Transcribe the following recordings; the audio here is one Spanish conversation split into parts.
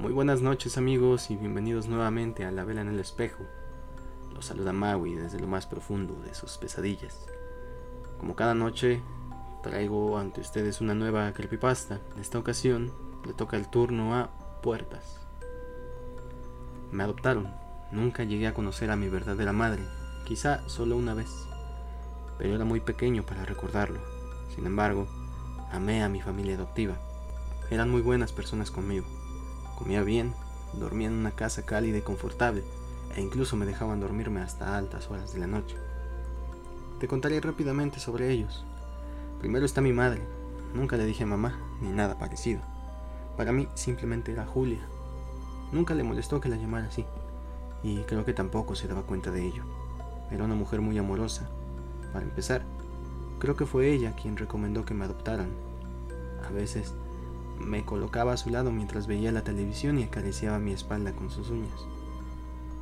Muy buenas noches amigos y bienvenidos nuevamente a La Vela en el Espejo. Los saluda Maui desde lo más profundo de sus pesadillas. Como cada noche, traigo ante ustedes una nueva creepypasta. En esta ocasión, le toca el turno a Puertas. Me adoptaron. Nunca llegué a conocer a mi verdadera madre, quizá solo una vez, pero era muy pequeño para recordarlo. Sin embargo, amé a mi familia adoptiva. Eran muy buenas personas conmigo. Comía bien, dormía en una casa cálida y confortable, e incluso me dejaban dormirme hasta altas horas de la noche. Te contaré rápidamente sobre ellos. Primero está mi madre. Nunca le dije mamá, ni nada parecido. Para mí simplemente era Julia. Nunca le molestó que la llamara así, y creo que tampoco se daba cuenta de ello. Era una mujer muy amorosa. Para empezar, creo que fue ella quien recomendó que me adoptaran. A veces me colocaba a su lado mientras veía la televisión y acariciaba mi espalda con sus uñas.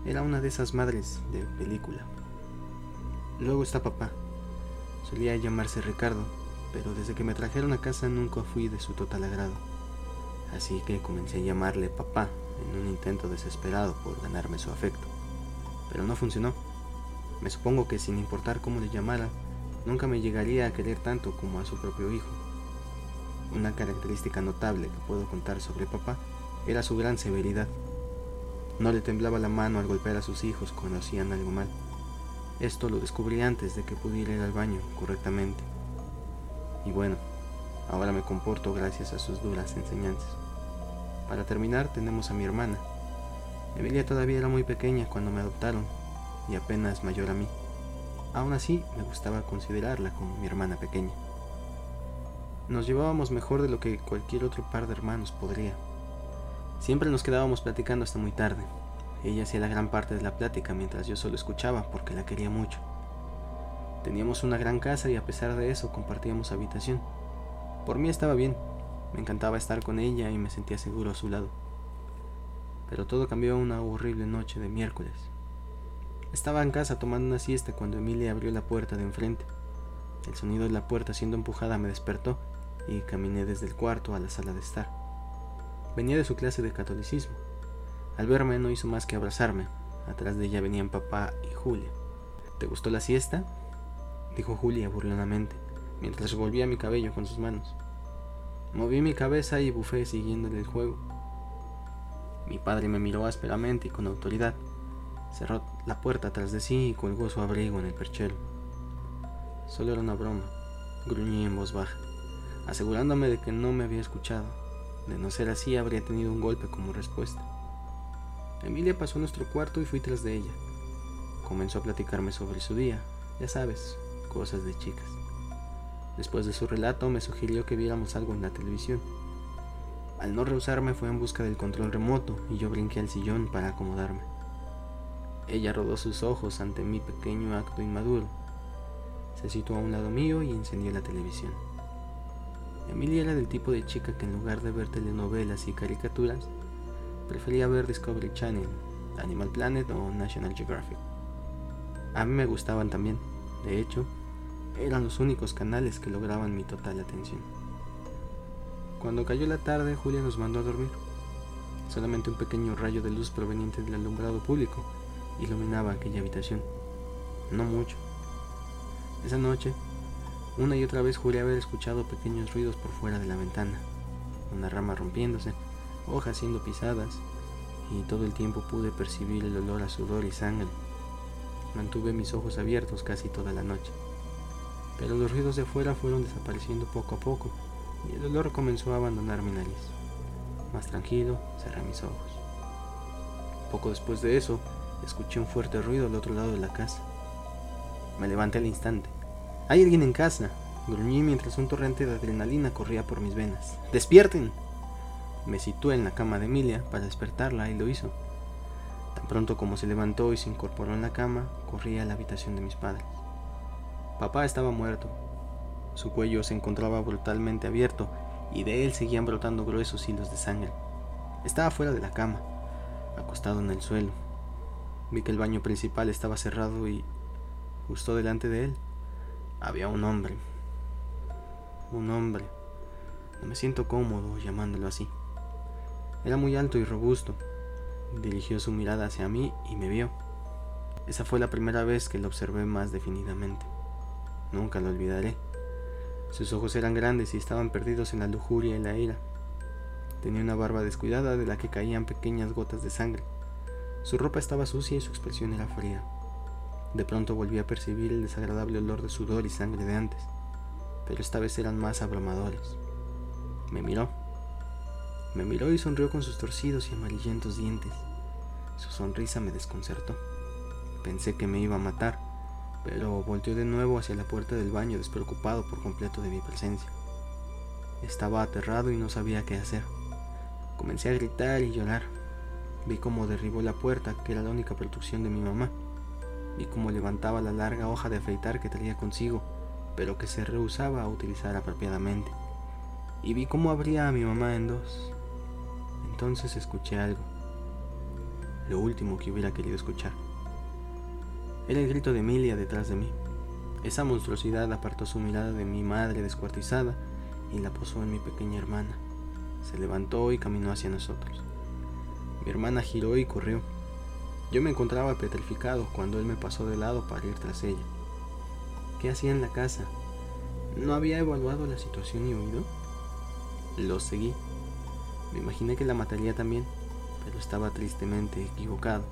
Era una de esas madres de película. Luego está papá. Solía llamarse Ricardo, pero desde que me trajeron a casa nunca fui de su total agrado. Así que comencé a llamarle papá en un intento desesperado por ganarme su afecto. Pero no funcionó. Me supongo que sin importar cómo le llamara, nunca me llegaría a querer tanto como a su propio hijo. Una característica notable que puedo contar sobre papá era su gran severidad. No le temblaba la mano al golpear a sus hijos cuando hacían algo mal. Esto lo descubrí antes de que pudiera ir al baño correctamente. Y bueno, ahora me comporto gracias a sus duras enseñanzas. Para terminar tenemos a mi hermana. Emilia todavía era muy pequeña cuando me adoptaron y apenas mayor a mí. Aún así me gustaba considerarla como mi hermana pequeña. Nos llevábamos mejor de lo que cualquier otro par de hermanos podría. Siempre nos quedábamos platicando hasta muy tarde. Ella hacía la gran parte de la plática mientras yo solo escuchaba porque la quería mucho. Teníamos una gran casa y a pesar de eso compartíamos habitación. Por mí estaba bien, me encantaba estar con ella y me sentía seguro a su lado. Pero todo cambió una horrible noche de miércoles. Estaba en casa tomando una siesta cuando Emilia abrió la puerta de enfrente. El sonido de la puerta siendo empujada me despertó y caminé desde el cuarto a la sala de estar. Venía de su clase de catolicismo. Al verme no hizo más que abrazarme. Atrás de ella venían papá y Julia. ¿Te gustó la siesta? dijo Julia burlonamente, mientras revolvía mi cabello con sus manos. Moví mi cabeza y bufé siguiéndole el juego. Mi padre me miró ásperamente y con autoridad. Cerró la puerta tras de sí y colgó su abrigo en el perchero. Solo era una broma, gruñí en voz baja asegurándome de que no me había escuchado. De no ser así, habría tenido un golpe como respuesta. Emilia pasó a nuestro cuarto y fui tras de ella. Comenzó a platicarme sobre su día, ya sabes, cosas de chicas. Después de su relato, me sugirió que viéramos algo en la televisión. Al no rehusarme, fue en busca del control remoto y yo brinqué al sillón para acomodarme. Ella rodó sus ojos ante mi pequeño acto inmaduro. Se situó a un lado mío y encendió la televisión. Emilia era del tipo de chica que en lugar de ver telenovelas y caricaturas, prefería ver Discovery Channel, Animal Planet o National Geographic. A mí me gustaban también, de hecho, eran los únicos canales que lograban mi total atención. Cuando cayó la tarde, Julia nos mandó a dormir. Solamente un pequeño rayo de luz proveniente del alumbrado público iluminaba aquella habitación. No mucho. Esa noche una y otra vez juré haber escuchado pequeños ruidos por fuera de la ventana, una rama rompiéndose, hojas siendo pisadas, y todo el tiempo pude percibir el olor a sudor y sangre. Mantuve mis ojos abiertos casi toda la noche, pero los ruidos de afuera fueron desapareciendo poco a poco, y el olor comenzó a abandonar mi nariz. Más tranquilo, cerré mis ojos. Poco después de eso, escuché un fuerte ruido al otro lado de la casa. Me levanté al instante hay alguien en casa. Gruñí mientras un torrente de adrenalina corría por mis venas. ¡Despierten! Me situé en la cama de Emilia para despertarla y lo hizo. Tan pronto como se levantó y se incorporó en la cama, corrí a la habitación de mis padres. Papá estaba muerto. Su cuello se encontraba brutalmente abierto y de él seguían brotando gruesos hilos de sangre. Estaba fuera de la cama, acostado en el suelo. Vi que el baño principal estaba cerrado y justo delante de él había un hombre. Un hombre. No me siento cómodo llamándolo así. Era muy alto y robusto. Dirigió su mirada hacia mí y me vio. Esa fue la primera vez que lo observé más definidamente. Nunca lo olvidaré. Sus ojos eran grandes y estaban perdidos en la lujuria y la ira. Tenía una barba descuidada de la que caían pequeñas gotas de sangre. Su ropa estaba sucia y su expresión era fría. De pronto volví a percibir el desagradable olor de sudor y sangre de antes, pero esta vez eran más abrumadores. Me miró. Me miró y sonrió con sus torcidos y amarillentos dientes. Su sonrisa me desconcertó. Pensé que me iba a matar, pero volteó de nuevo hacia la puerta del baño despreocupado por completo de mi presencia. Estaba aterrado y no sabía qué hacer. Comencé a gritar y llorar. Vi cómo derribó la puerta, que era la única protección de mi mamá. Vi cómo levantaba la larga hoja de afeitar que traía consigo, pero que se rehusaba a utilizar apropiadamente. Y vi cómo abría a mi mamá en dos. Entonces escuché algo. Lo último que hubiera querido escuchar. Era el grito de Emilia detrás de mí. Esa monstruosidad apartó su mirada de mi madre descuartizada y la posó en mi pequeña hermana. Se levantó y caminó hacia nosotros. Mi hermana giró y corrió. Yo me encontraba petrificado cuando él me pasó de lado para ir tras ella. ¿Qué hacía en la casa? ¿No había evaluado la situación y huido? Lo seguí. Me imaginé que la mataría también, pero estaba tristemente equivocado.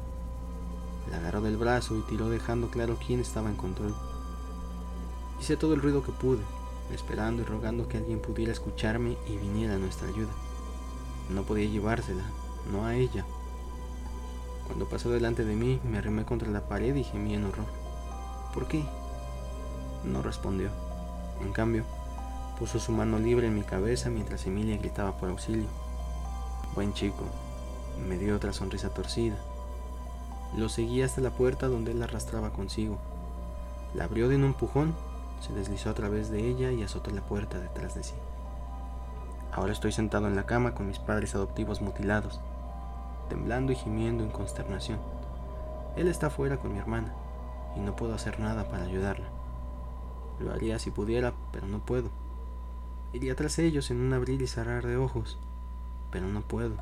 La agarró del brazo y tiró dejando claro quién estaba en control. Hice todo el ruido que pude, esperando y rogando que alguien pudiera escucharme y viniera a nuestra ayuda. No podía llevársela, no a ella. Cuando pasó delante de mí, me arrimé contra la pared y gemí en horror. ¿Por qué? No respondió. En cambio, puso su mano libre en mi cabeza mientras Emilia gritaba por auxilio. Buen chico, me dio otra sonrisa torcida. Lo seguí hasta la puerta donde él la arrastraba consigo. La abrió de un empujón, se deslizó a través de ella y azotó la puerta detrás de sí. Ahora estoy sentado en la cama con mis padres adoptivos mutilados, temblando y gimiendo en consternación. Él está fuera con mi hermana y no puedo hacer nada para ayudarla. Lo haría si pudiera, pero no puedo. Iría tras ellos en un abrir y cerrar de ojos, pero no puedo.